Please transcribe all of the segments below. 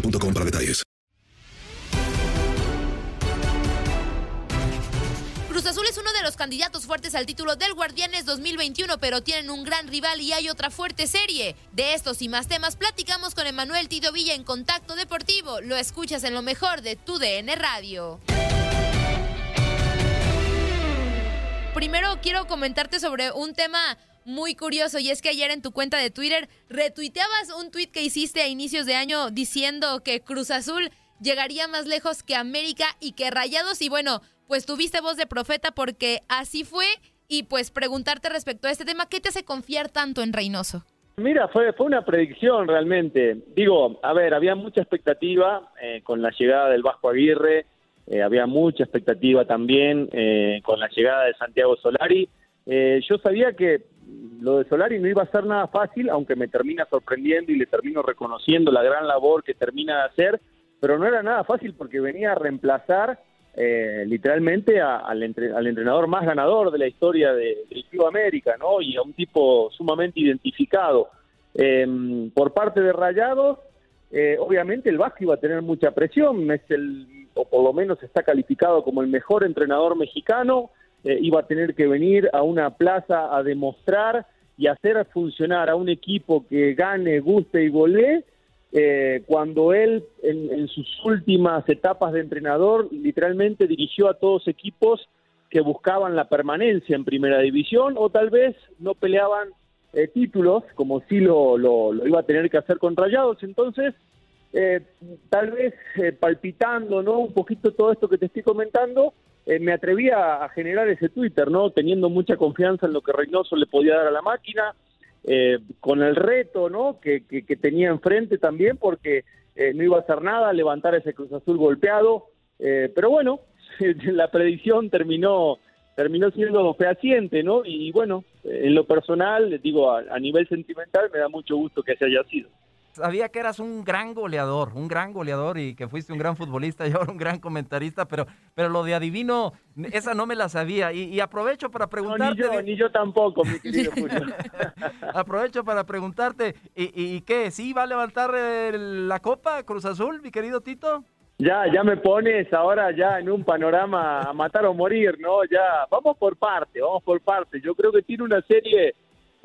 boostmobile.com para detalles. Cruz Azul es uno de los candidatos fuertes al título del Guardianes 2021, pero tienen un gran rival y hay otra fuerte serie. De estos y más temas platicamos con Emanuel Tito Villa en Contacto Deportivo. Lo escuchas en lo mejor de tu DN Radio. Primero quiero comentarte sobre un tema muy curioso y es que ayer en tu cuenta de Twitter retuiteabas un tweet que hiciste a inicios de año diciendo que Cruz Azul llegaría más lejos que América y que Rayados y bueno, pues tuviste voz de profeta porque así fue y pues preguntarte respecto a este tema, ¿qué te hace confiar tanto en Reynoso? Mira, fue, fue una predicción realmente. Digo, a ver, había mucha expectativa eh, con la llegada del Vasco Aguirre, eh, había mucha expectativa también eh, con la llegada de Santiago Solari. Eh, yo sabía que lo de Solari no iba a ser nada fácil, aunque me termina sorprendiendo y le termino reconociendo la gran labor que termina de hacer, pero no era nada fácil porque venía a reemplazar eh, literalmente al, entre- al entrenador más ganador de la historia de, del Club América, ¿no? Y a un tipo sumamente identificado. Eh, por parte de Rayados, eh, obviamente el Vasco iba a tener mucha presión, es el, o por lo menos está calificado como el mejor entrenador mexicano, eh, iba a tener que venir a una plaza a demostrar y hacer funcionar a un equipo que gane, guste y golee, eh, cuando él en, en sus últimas etapas de entrenador literalmente dirigió a todos equipos que buscaban la permanencia en primera división o tal vez no peleaban eh, títulos como sí lo, lo, lo iba a tener que hacer con Rayados. Entonces, eh, tal vez eh, palpitando ¿no? un poquito todo esto que te estoy comentando, eh, me atreví a, generar ese Twitter, ¿no? teniendo mucha confianza en lo que Reynoso le podía dar a la máquina, eh, con el reto ¿no? que, que, tenía enfrente también, porque eh, no iba a hacer nada, levantar ese Cruz Azul golpeado, eh, pero bueno, la predicción terminó terminó siendo fehaciente, ¿no? Y bueno, en lo personal, digo, a, a nivel sentimental, me da mucho gusto que se haya sido. Sabía que eras un gran goleador, un gran goleador y que fuiste un gran futbolista y ahora un gran comentarista, pero, pero lo de adivino, esa no me la sabía. Y, y aprovecho para No, preguntarte. ni yo, ni yo tampoco, mi querido Julio. Aprovecho para preguntarte, ¿y, y qué? ¿Sí va a levantar eh, la copa Cruz Azul, mi querido Tito? Ya, ya me pones ahora ya en un panorama a matar o morir, ¿no? Ya, vamos por parte, vamos por parte. Yo creo que tiene una serie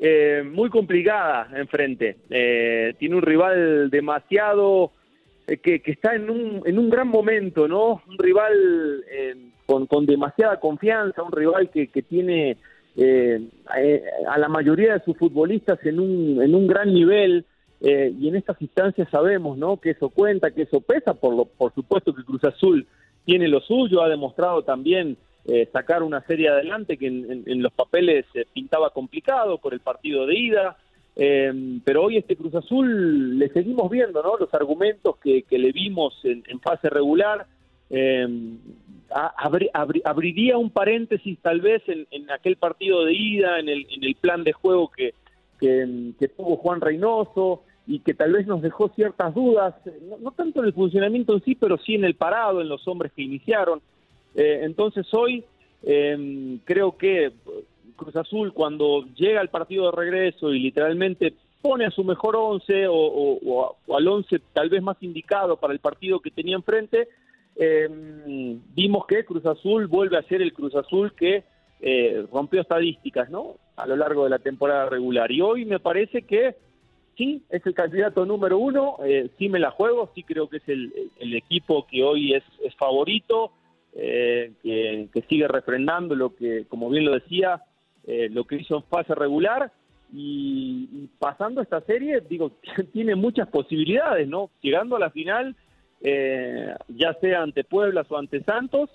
eh, muy complicada enfrente. Eh, tiene un rival demasiado eh, que, que está en un, en un gran momento, ¿no? Un rival eh, con, con demasiada confianza, un rival que, que tiene eh, a la mayoría de sus futbolistas en un, en un gran nivel. y en estas instancias sabemos, ¿no? Que eso cuenta, que eso pesa, por, lo, por supuesto que Cruz Azul tiene lo suyo, ha demostrado también eh, sacar una serie adelante que en, los papeles se pintaba complicado por el partido de ida, eh, pero hoy este Cruz Azul le seguimos viendo ¿no? los argumentos que, le vimos en, fase regular. Eh, abriría un paréntesis tal vez en, aquel partido de ida, en el, en el plan de juego que, que, tuvo Juan Reynoso y que tal vez nos dejó ciertas dudas, no, no, tanto en el funcionamiento en sí, pero sí en el parado, en los hombres que iniciaron. Eh, entonces hoy eh, creo que Cruz Azul cuando llega al partido de regreso y literalmente pone a su mejor once o, al once tal vez más indicado para el partido que tenía enfrente, eh, vimos que Cruz Azul vuelve a ser el Cruz Azul que rompió estadísticas, ¿no? A lo largo de la temporada regular. Y hoy me parece que sí, es el candidato número uno, sí me la juego, sí creo que es el, equipo que hoy es favorito, eh, que, sigue refrendando lo que, como bien lo decía, eh, lo que hizo en fase regular y, pasando esta serie, digo, tiene muchas posibilidades, ¿no? Llegando a la final, eh, ya sea ante Puebla o ante Santos,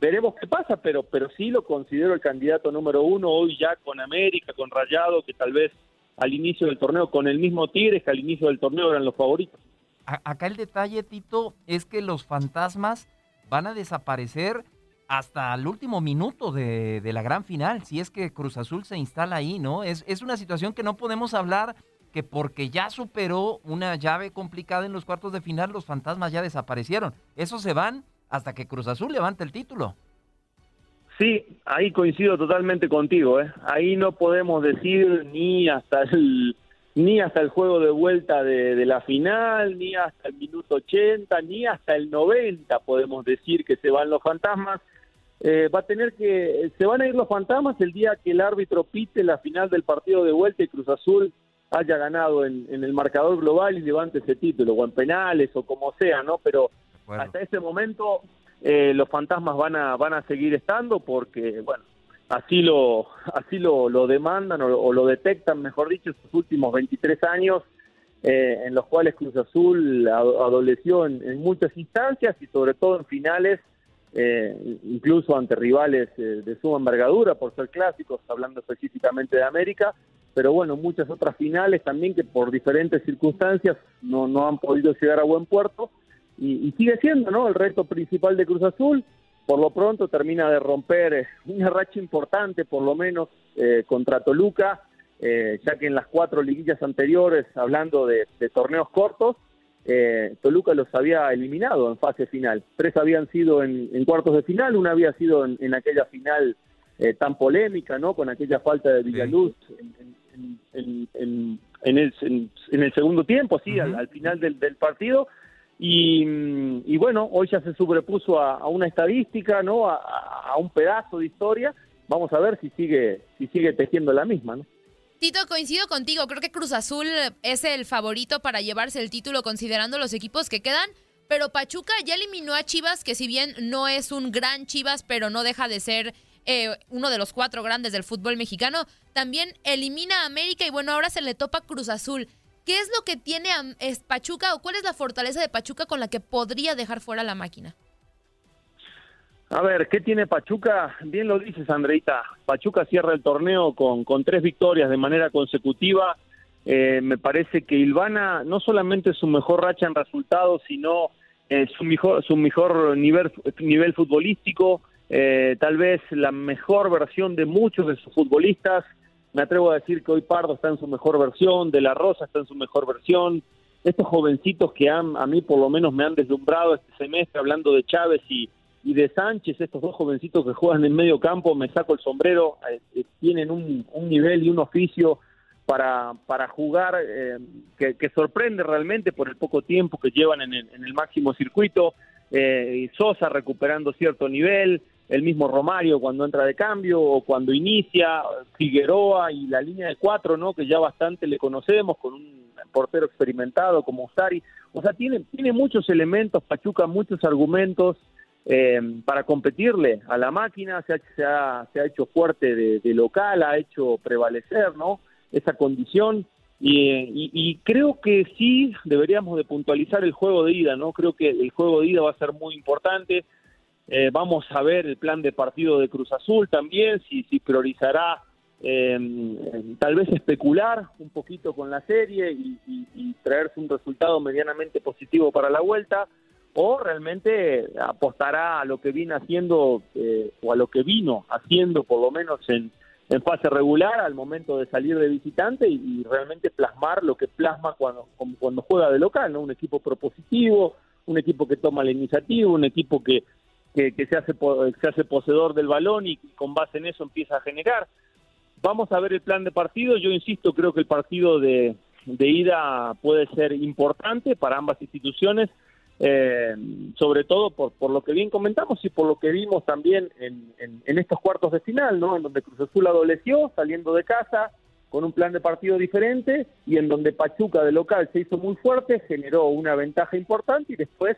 veremos qué pasa, pero, pero sí lo considero el candidato número uno hoy ya con América, con Rayado, que tal vez al inicio del torneo, con el mismo Tigres que al inicio del torneo eran los favoritos. Acá el detalle, Tito, es que los fantasmas van a desaparecer hasta el último minuto de, la gran final, si es que Cruz Azul se instala ahí, ¿no? Es, es una situación que no podemos hablar que porque ya superó una llave complicada en los cuartos de final, los fantasmas ya desaparecieron. Esos se van hasta que Cruz Azul levante el título. Sí, ahí coincido totalmente contigo. ¿eh? Ahí no podemos decir ni hasta el ni hasta el juego de vuelta de, la final, ni hasta el minuto 80, ni hasta el 90 podemos decir que se van los fantasmas. Eh, va a tener que, se van a ir los fantasmas el día que el árbitro pite la final del partido de vuelta y Cruz Azul haya ganado en, el marcador global y levante ese título, o en penales o como sea, ¿no? Pero hasta ese momento eh, los fantasmas van a, van a seguir estando porque, bueno, así lo así lo, lo demandan o, lo detectan, mejor dicho, estos últimos 23 años eh, en los cuales Cruz Azul adoleció en, muchas instancias y sobre todo en finales, eh, incluso ante rivales eh, de suma envergadura por ser clásicos, hablando específicamente de América, pero bueno, muchas otras finales también que por diferentes circunstancias no, no han podido llegar a buen puerto y, y sigue siendo ¿no? el reto principal de Cruz Azul por lo pronto termina de romper eh, una racha importante, por lo menos, eh, contra Toluca, eh, ya que en las cuatro liguillas anteriores, hablando de, torneos cortos, Toluca los había eliminado en fase final. Tres habían sido en, cuartos de final, una había sido en, aquella final tan polémica, ¿no? Con aquella falta de Villaluz en, el, segundo tiempo, sí, al, final del partido y, bueno, hoy ya se sobrepuso a, una estadística, ¿no? A, un pedazo de historia. Vamos a ver si sigue, si sigue tejiendo la misma, ¿no? Tito, coincido contigo. Creo que Cruz Azul es el favorito para llevarse el título considerando los equipos que quedan. Pero Pachuca ya eliminó a Chivas, que si bien no es un gran Chivas, pero no deja de ser eh, uno de los cuatro grandes del fútbol mexicano. También elimina a América y bueno, ahora se le topa Cruz Azul. ¿Qué es lo que tiene a Pachuca o cuál es la fortaleza de Pachuca con la que podría dejar fuera la máquina? A ver, ¿qué tiene Pachuca? Bien lo dices, Andreita. Pachuca cierra el torneo con, con tres victorias de manera consecutiva. Eh, me parece que Ilvana no solamente es su mejor racha en resultados, sino eh, su mejor, su mejor nivel, nivel futbolístico, eh, tal vez la mejor versión de muchos de sus futbolistas me atrevo a decir que hoy Pardo está en su mejor versión, De La Rosa está en su mejor versión, estos jovencitos que han, a mí por lo menos me han deslumbrado este semestre, hablando de Chávez y, y de Sánchez, estos dos jovencitos que juegan en medio campo, me saco el sombrero, eh, eh, tienen un, nivel y un oficio para, para jugar eh, que, sorprende realmente por el poco tiempo que llevan en el, en el máximo circuito, y Sosa recuperando cierto nivel, el mismo Romario cuando entra de cambio o cuando inicia, Figueroa y la línea de cuatro, ¿no? Que ya bastante le conocemos con un portero experimentado como Ustari. O sea, tiene, tiene muchos elementos, Pachuca, muchos argumentos eh, para competirle a la máquina, se ha, se ha, se ha hecho fuerte de, local, ha hecho prevalecer, ¿no? Esa condición. Y, y, creo que sí deberíamos de puntualizar el juego de ida, ¿no? Creo que el juego de ida va a ser muy importante. Eh, vamos a ver el plan de partido de Cruz Azul también, si, si priorizará eh, tal vez especular un poquito con la serie y, y, traerse un resultado medianamente positivo para la vuelta, o realmente apostará a lo que vino haciendo eh, o a lo que vino haciendo por lo menos en, en fase regular al momento de salir de visitante y, realmente plasmar lo que plasma cuando, cuando juega de local, ¿no? Un equipo propositivo, un equipo que toma la iniciativa, un equipo que, que, se, hace, se hace poseedor del balón y con base en eso empieza a generar. Vamos a ver el plan de partido. Yo insisto, creo que el partido de, de ida puede ser importante para ambas instituciones eh, sobre todo por, por lo que bien comentamos y por lo que vimos también en, en, estos cuartos de final, ¿no? En donde Cruz Azul adoleció saliendo de casa con un plan de partido diferente y en donde Pachuca de local se hizo muy fuerte, generó una ventaja importante y después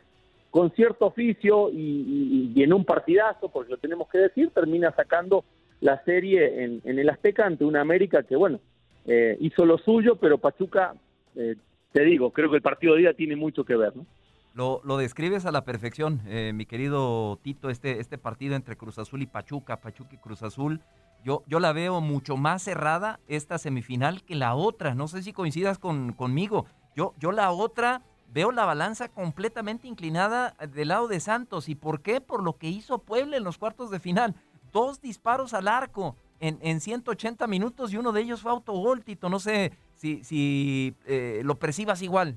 con cierto oficio y, en un partidazo, porque lo tenemos que decir, termina sacando la serie en, el Azteca ante una América que, bueno, eh, hizo lo suyo, pero Pachuca, eh, te digo, creo que el partido de día tiene mucho que ver, ¿no? Lo, lo describes a la perfección, eh, mi querido Tito, este, este partido entre Cruz Azul y Pachuca, Pachuca y Cruz Azul. Yo, yo la veo mucho más cerrada esta semifinal que la otra. No sé si coincidas con, conmigo. Yo, yo la otra veo la balanza completamente inclinada del lado de Santos. ¿Y por qué? Por lo que hizo Puebla en los cuartos de final. Dos disparos al arco en, en 180 minutos y uno de ellos fue autogol, Tito. No sé si, eh, lo percibas igual.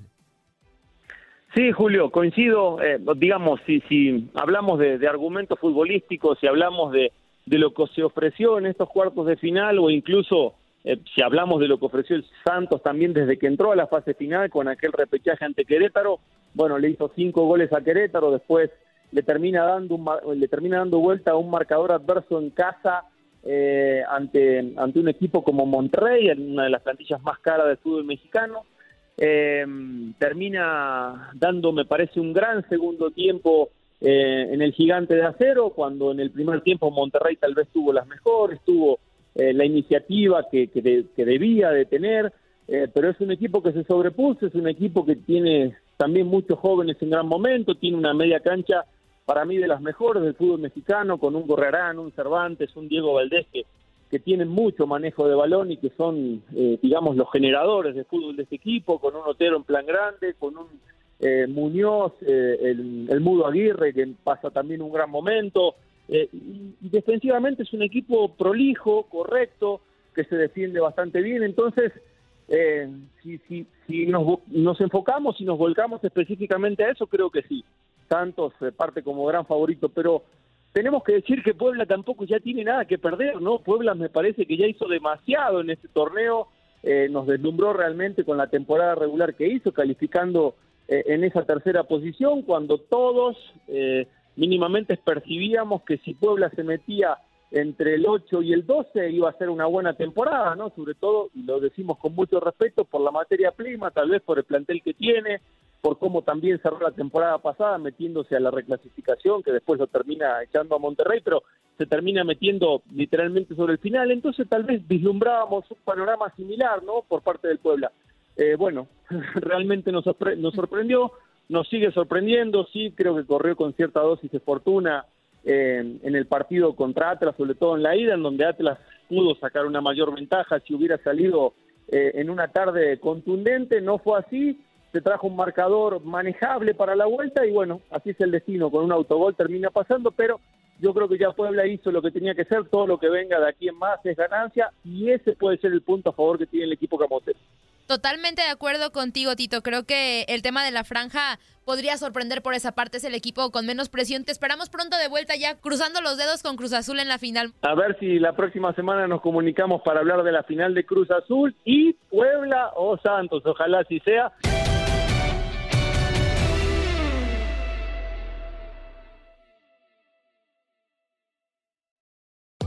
Sí, Julio, coincido, eh, digamos, si, hablamos de, argumentos futbolísticos, si hablamos de, lo que se ofreció en estos cuartos de final o incluso eh, si hablamos de lo que ofreció el Santos también desde que entró a la fase final con aquel repechaje ante Querétaro, bueno, le hizo cinco goles a Querétaro, después le termina dando, un, le termina dando vuelta a un marcador adverso en casa eh, ante, ante un equipo como Monterrey, una de las plantillas más caras del fútbol mexicano, eh, termina dando, me parece, un gran segundo tiempo eh, en el gigante de acero, cuando en el primer tiempo Monterrey tal vez tuvo las mejores, tuvo eh, la iniciativa que, que, debía de tener, eh, pero es un equipo que se sobrepuso, es un equipo que tiene también muchos jóvenes en gran momento, tiene una media cancha para mí de las mejores del fútbol mexicano, con un Gorrerán, un Cervantes, un Diego Valdés que que tienen mucho manejo de balón y que son, eh, digamos, los generadores de fútbol de este equipo, con un Otero en plan grande, con un eh, Muñoz, eh, el, Mudo Aguirre, que pasa también un gran momento. Y, defensivamente es un equipo prolijo, correcto, que se defiende bastante bien. Entonces, si, si, si nos, enfocamos y nos volcamos específicamente a eso, creo que sí. Santos parte como gran favorito, pero tenemos que decir que Puebla tampoco ya tiene nada que perder, ¿no? Puebla me parece que ya hizo demasiado en este torneo, eh, nos deslumbró realmente con la temporada regular que hizo, calificando eh, en esa tercera posición, cuando todos eh, mínimamente percibíamos que si Puebla se metía entre el 8 y el 12 iba a ser una buena temporada, ¿no? Sobre todo, y lo decimos con mucho respeto, por la materia prima, tal vez por el plantel que tiene, por cómo también cerró la temporada pasada metiéndose a la reclasificación, que después lo termina echando a Monterrey, pero se termina metiendo literalmente sobre el final, entonces tal vez vislumbrábamos un panorama similar, ¿no? Por parte del Puebla. Eh, bueno, realmente nos, nos sorprendió, nos sigue sorprendiendo, sí, creo que corrió con cierta dosis de fortuna eh, en el partido contra Atlas, sobre todo en la ida, en donde Atlas pudo sacar una mayor ventaja. Si hubiera salido eh, en una tarde contundente, no fue así, se trajo un marcador manejable para la vuelta y bueno, así es el destino, con un autogol termina pasando, pero yo creo que ya Puebla hizo lo que tenía que ser, todo lo que venga de aquí en más es ganancia y ese puede ser el punto a favor que tiene el equipo Camote. Totalmente de acuerdo contigo, Tito. Creo que el tema de la franja podría sorprender por esa parte. Es el equipo con menos presión. Te esperamos pronto de vuelta ya, cruzando los dedos con Cruz Azul en la final. A ver si la próxima semana nos comunicamos para hablar de la final de Cruz Azul y Puebla o Santos. Ojalá así sea.